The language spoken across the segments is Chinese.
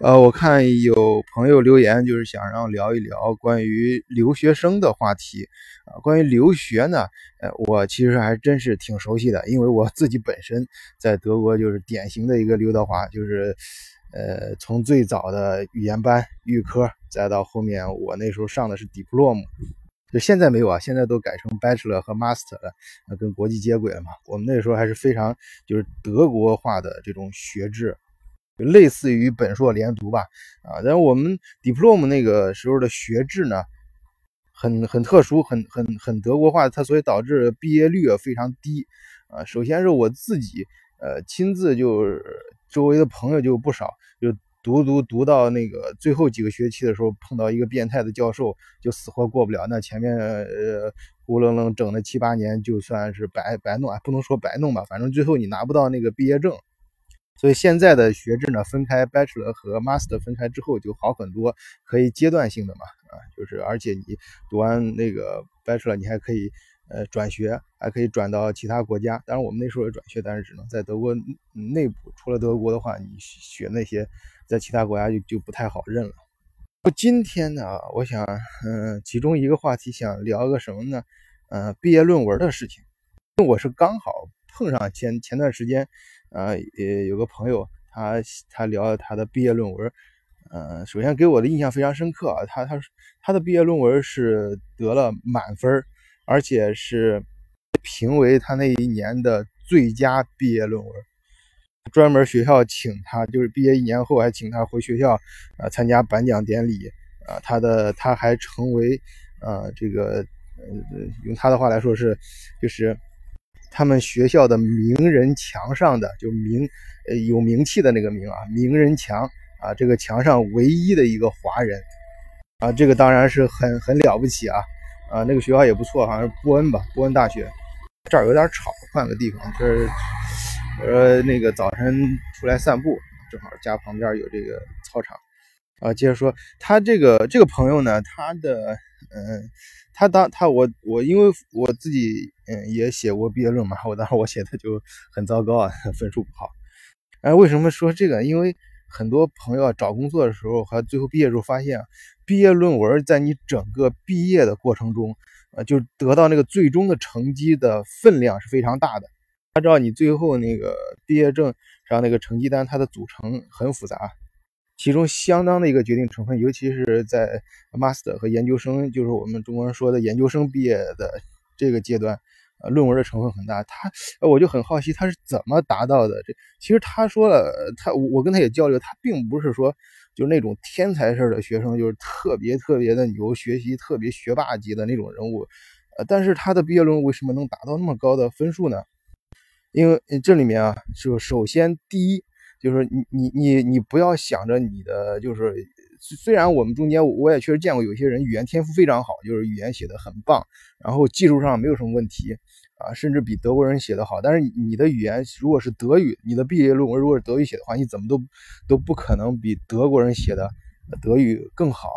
呃，我看有朋友留言，就是想让聊一聊关于留学生的话题啊。关于留学呢，呃，我其实还真是挺熟悉的，因为我自己本身在德国就是典型的一个刘德华，就是呃，从最早的语言班预科，再到后面我那时候上的是 diplom，就现在没有啊，现在都改成 bachelor 和 master 了，跟国际接轨了嘛。我们那时候还是非常就是德国化的这种学制。类似于本硕连读吧，啊，但是我们 diplom 那个时候的学制呢，很很特殊，很很很德国化，它所以导致毕业率非常低，啊，首先是我自己，呃，亲自就周围的朋友就不少，就读读读到那个最后几个学期的时候，碰到一个变态的教授，就死活过不了，那前面呃孤零零整了七八年，就算是白白弄，不能说白弄吧，反正最后你拿不到那个毕业证。所以现在的学制呢，分开 Bachelor 和 Master 分开之后就好很多，可以阶段性的嘛，啊，就是而且你读完那个 Bachelor，你还可以呃转学，还可以转到其他国家。当然我们那时候也转学，但是只能在德国内部。除了德国的话，你学那些在其他国家就就不太好认了。今天呢，我想嗯，其中一个话题想聊个什么呢？嗯，毕业论文的事情。我是刚好碰上前前段时间。啊，也有个朋友，他他聊他的毕业论文，呃，首先给我的印象非常深刻啊，他他他的毕业论文是得了满分，而且是评为他那一年的最佳毕业论文，专门学校请他，就是毕业一年后还请他回学校啊参加颁奖典礼啊，他的他还成为呃这个呃用他的话来说是就是。他们学校的名人墙上的就名，呃有名气的那个名啊，名人墙啊，这个墙上唯一的一个华人啊，这个当然是很很了不起啊啊，那个学校也不错，好像是波恩吧，波恩大学。这儿有点吵，换个地方。这儿呃那个早晨出来散步，正好家旁边有这个操场啊。接着说，他这个这个朋友呢，他的嗯。他当他我我因为我自己嗯也写过毕业论嘛，我当时我写的就很糟糕啊，分数不好。哎，为什么说这个？因为很多朋友啊找工作的时候和最后毕业时候发现啊，毕业论文在你整个毕业的过程中，呃，就得到那个最终的成绩的分量是非常大的。按照你最后那个毕业证上那个成绩单，它的组成很复杂。其中相当的一个决定成分，尤其是在 master 和研究生，就是我们中国人说的研究生毕业的这个阶段，呃，论文的成分很大。他，我就很好奇他是怎么达到的。这其实他说了，他我跟他也交流，他并不是说就是那种天才式的学生，就是特别特别的牛，学习特别学霸级的那种人物。呃，但是他的毕业论文为什么能达到那么高的分数呢？因为这里面啊，就首先第一。就是你你你你不要想着你的就是，虽然我们中间我也确实见过有些人语言天赋非常好，就是语言写的很棒，然后技术上没有什么问题啊，甚至比德国人写的好。但是你的语言如果是德语，你的毕业论文如果是德语写的话，你怎么都都不可能比德国人写的德语更好。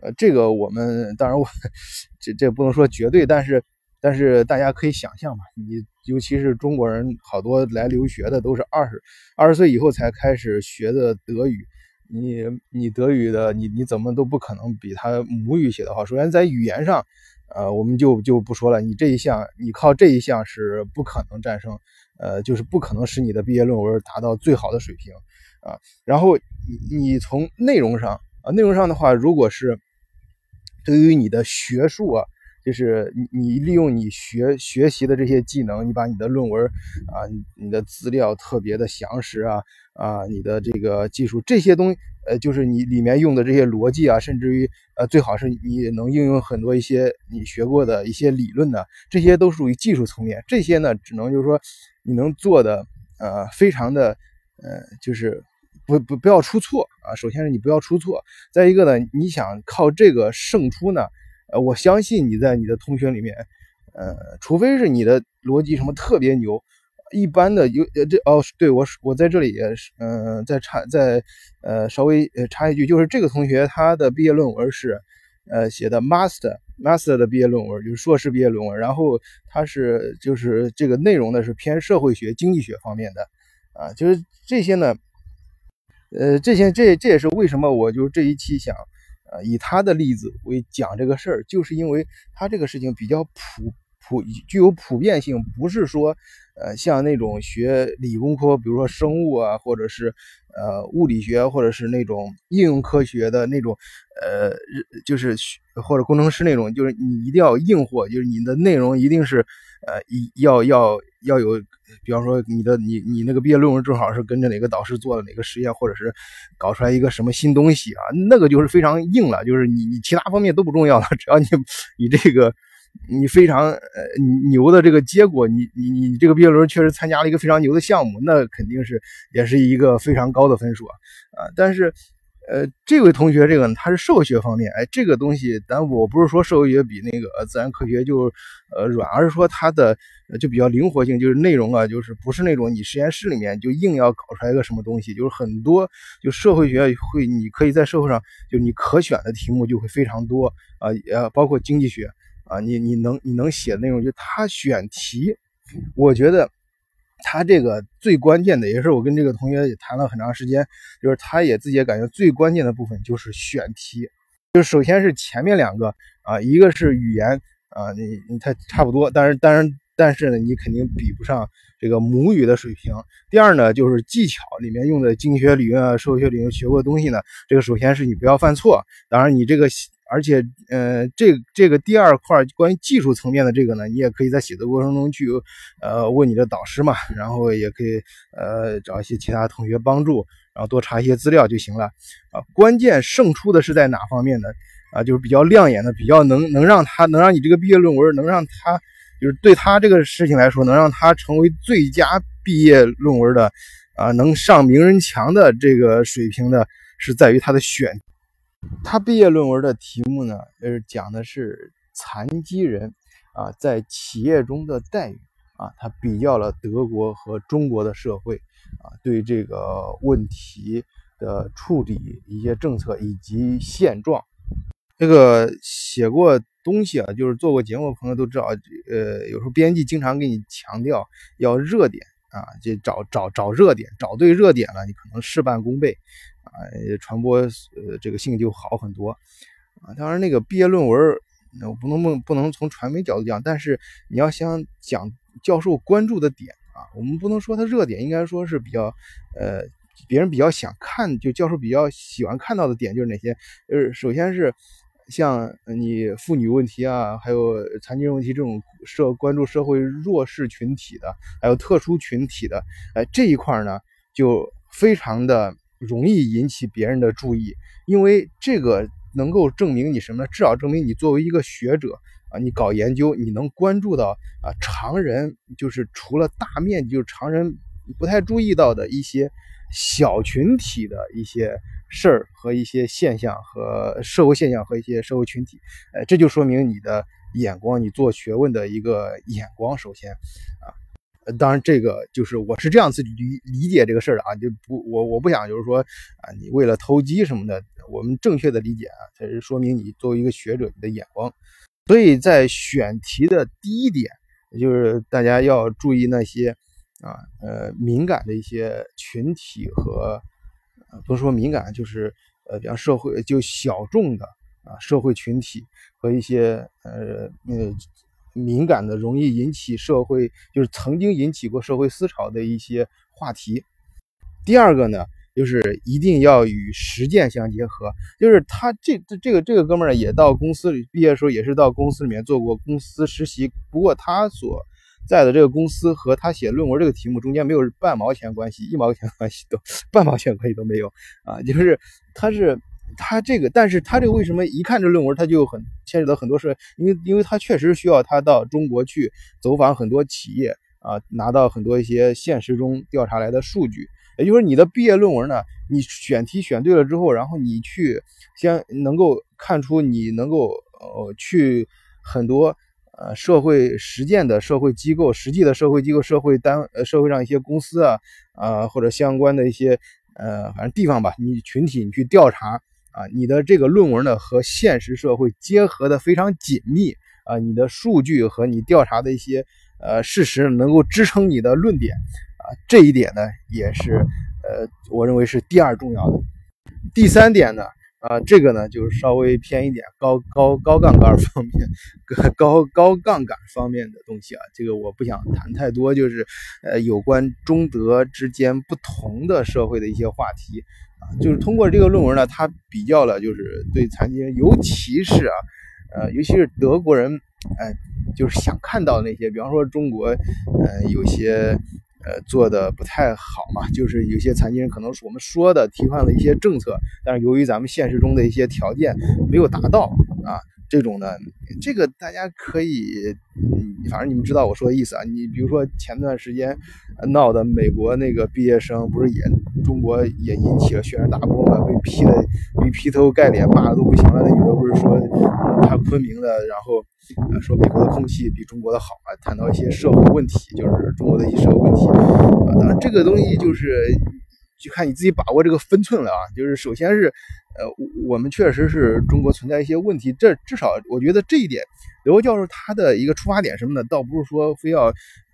呃，这个我们当然我 这这不能说绝对，但是。但是大家可以想象嘛，你尤其是中国人，好多来留学的都是二十二十岁以后才开始学的德语。你你德语的，你你怎么都不可能比他母语写的好。首先在语言上，呃，我们就就不说了，你这一项你靠这一项是不可能战胜，呃，就是不可能使你的毕业论文达到最好的水平啊。然后你你从内容上啊，内容上的话，如果是对于你的学术啊。就是你，你利用你学学习的这些技能，你把你的论文啊，你的资料特别的详实啊，啊，你的这个技术这些东西，呃，就是你里面用的这些逻辑啊，甚至于呃，最好是你能应用很多一些你学过的一些理论的，这些都属于技术层面。这些呢，只能就是说你能做的呃，非常的呃，就是不不不要出错啊。首先是你不要出错，再一个呢，你想靠这个胜出呢？呃，我相信你在你的同学里面，呃，除非是你的逻辑什么特别牛，一般的有呃这哦，对我我在这里也是，嗯，再插再呃稍微呃插一句，就是这个同学他的毕业论文是呃写的 master master 的毕业论文，就是硕士毕业论文，然后他是就是这个内容呢是偏社会学经济学方面的啊，就是这些呢，呃，这些这这也是为什么我就这一期想，呃，以他的例子为讲这个事儿，就是因为他这个事情比较普普具有普遍性，不是说。呃，像那种学理工科，比如说生物啊，或者是呃物理学，或者是那种应用科学的那种，呃，就是或者工程师那种，就是你一定要硬货，就是你的内容一定是呃要要要有，比方说你的你你那个毕业论文正好是跟着哪个导师做的哪个实验，或者是搞出来一个什么新东西啊，那个就是非常硬了，就是你你其他方面都不重要了，只要你你这个。你非常呃牛的这个结果，你你你这个毕业论文确实参加了一个非常牛的项目，那肯定是也是一个非常高的分数啊啊！但是，呃，这位同学这个呢，他是社会学方面，哎，这个东西，但我不是说社会学比那个自然科学就呃软，而是说它的就比较灵活性，就是内容啊，就是不是那种你实验室里面就硬要搞出来个什么东西，就是很多就社会学会，你可以在社会上就你可选的题目就会非常多啊，呃，包括经济学。啊，你你能你能写的内容，就他选题，我觉得他这个最关键的，也是我跟这个同学也谈了很长时间，就是他也自己也感觉最关键的部分就是选题，就首先是前面两个啊，一个是语言啊，你你他差不多，但是当然但是呢，你肯定比不上这个母语的水平。第二呢，就是技巧里面用的经济学理论啊、社会学理论学过的东西呢，这个首先是你不要犯错，当然你这个。而且，呃，这这个第二块关于技术层面的这个呢，你也可以在写作过程中去，呃，问你的导师嘛，然后也可以，呃，找一些其他同学帮助，然后多查一些资料就行了。啊，关键胜出的是在哪方面呢？啊，就是比较亮眼的，比较能能让他能让你这个毕业论文能让他，就是对他这个事情来说，能让他成为最佳毕业论文的，啊，能上名人墙的这个水平的，是在于他的选。他毕业论文的题目呢，是讲的是残疾人啊在企业中的待遇啊，他比较了德国和中国的社会啊对这个问题的处理一些政策以及现状。这个写过东西啊，就是做过节目的朋友都知道，呃，有时候编辑经常给你强调要热点啊，就找找找热点，找对热点了，你可能事半功倍。啊，传播呃这个性就好很多啊。当然，那个毕业论文，那我不能不不能从传媒角度讲，但是你要想讲教授关注的点啊，我们不能说它热点，应该说是比较呃别人比较想看，就教授比较喜欢看到的点就是哪些？就是首先是像你妇女问题啊，还有残疾人问题这种社关注社会弱势群体的，还有特殊群体的，哎这一块呢就非常的。容易引起别人的注意，因为这个能够证明你什么呢？至少证明你作为一个学者啊，你搞研究，你能关注到啊常人就是除了大面积就是常人不太注意到的一些小群体的一些事儿和一些现象和社会现象和一些社会群体，呃，这就说明你的眼光，你做学问的一个眼光，首先啊。呃，当然，这个就是我是这样子理理解这个事儿的啊，就不我我不想就是说啊，你为了投机什么的，我们正确的理解啊，才是说明你作为一个学者你的眼光。所以在选题的第一点，就是大家要注意那些啊呃敏感的一些群体和不是说敏感，就是呃比方社会就小众的啊社会群体和一些呃呃。敏感的、容易引起社会，就是曾经引起过社会思潮的一些话题。第二个呢，就是一定要与实践相结合。就是他这这这个这个哥们儿也到公司里毕业的时候，也是到公司里面做过公司实习。不过他所在的这个公司和他写论文这个题目中间没有半毛钱关系，一毛钱关系都 半毛钱关系都没有啊！就是他是。他这个，但是他这个为什么一看这论文，他就很牵扯到很多事？因为，因为他确实需要他到中国去走访很多企业啊，拿到很多一些现实中调查来的数据。也就是你的毕业论文呢，你选题选对了之后，然后你去先能够看出你能够呃去很多呃社会实践的社会机构、实际的社会机构、社会单呃社会上一些公司啊啊或者相关的一些呃反正地方吧，你群体你去调查。啊，你的这个论文呢和现实社会结合的非常紧密啊，你的数据和你调查的一些呃事实能够支撑你的论点啊，这一点呢也是呃，我认为是第二重要的。第三点呢，啊，这个呢就是稍微偏一点，高高高杠杆方面，高高杠杆方面的东西啊，这个我不想谈太多，就是呃有关中德之间不同的社会的一些话题，就是通过这个论文呢，他比较了就是对残疾人，尤其是啊，呃，尤其是德国人，哎，就是想看到那些，比方说中国，呃，有些。呃，做的不太好嘛，就是有些残疾人可能是我们说的提倡了一些政策，但是由于咱们现实中的一些条件没有达到啊，这种呢，这个大家可以，反正你们知道我说的意思啊。你比如说前段时间闹的美国那个毕业生，不是也中国也引起了轩然大波嘛，被批的被劈头盖脸骂的都不行了。那女的不是说她昆明的，然后。呃，说美国的空气比中国的好啊，谈到一些社会问题，就是中国的一些社会问题啊。当然，这个东西就是就看你自己把握这个分寸了啊。就是首先是，呃，我们确实是中国存在一些问题，这至少我觉得这一点，刘教授他的一个出发点什么的，倒不是说非要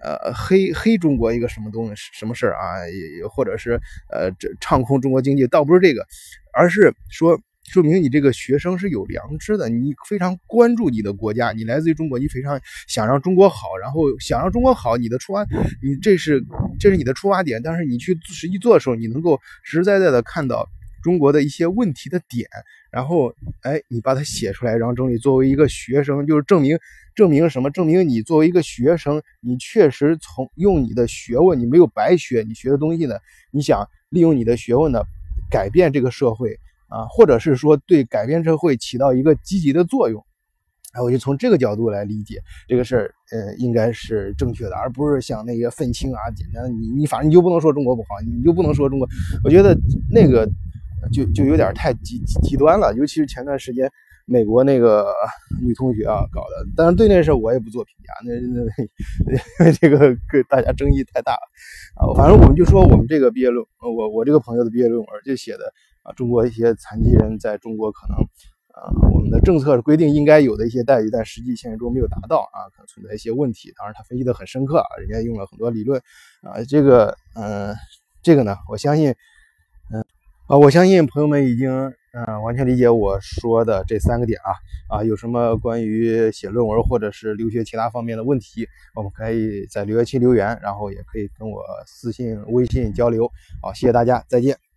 呃黑黑中国一个什么东西什么事儿啊，也或者是呃这唱空中国经济，倒不是这个，而是说。说明你这个学生是有良知的，你非常关注你的国家，你来自于中国，你非常想让中国好，然后想让中国好，你的出发，你这是这是你的出发点，但是你去实际做的时候，你能够实实在在的看到中国的一些问题的点，然后哎，你把它写出来，然后整理作为一个学生，就是证明证明什么？证明你作为一个学生，你确实从用你的学问，你没有白学，你学的东西呢，你想利用你的学问呢，改变这个社会。啊，或者是说对改变社会起到一个积极的作用，哎，我就从这个角度来理解这个事儿，呃，应该是正确的，而不是像那些愤青啊，简单你你反正你就不能说中国不好，你就不能说中国，我觉得那个就就有点太极极端了，尤其是前段时间美国那个女同学啊搞的，但是对那事我也不做评价，那那因为这个跟大家争议太大了啊，反正我们就说我们这个毕业论，我我这个朋友的毕业论文就写的啊。中国一些残疾人在中国可能，啊，我们的政策是规定应该有的一些待遇，但实际现实中没有达到啊，可能存在一些问题。当然，他分析的很深刻啊，人家用了很多理论啊，这个，嗯，这个呢，我相信，嗯，啊，我相信朋友们已经，嗯，完全理解我说的这三个点啊，啊，有什么关于写论文或者是留学其他方面的问题，我们可以在留言区留言，然后也可以跟我私信、微信交流。好，谢谢大家，再见。